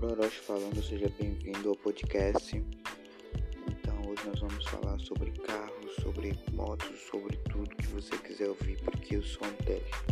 Igor Orochi falando, seja bem-vindo ao podcast. Então, hoje nós vamos falar sobre carros, sobre motos, sobre tudo que você quiser ouvir, porque eu sou um teste.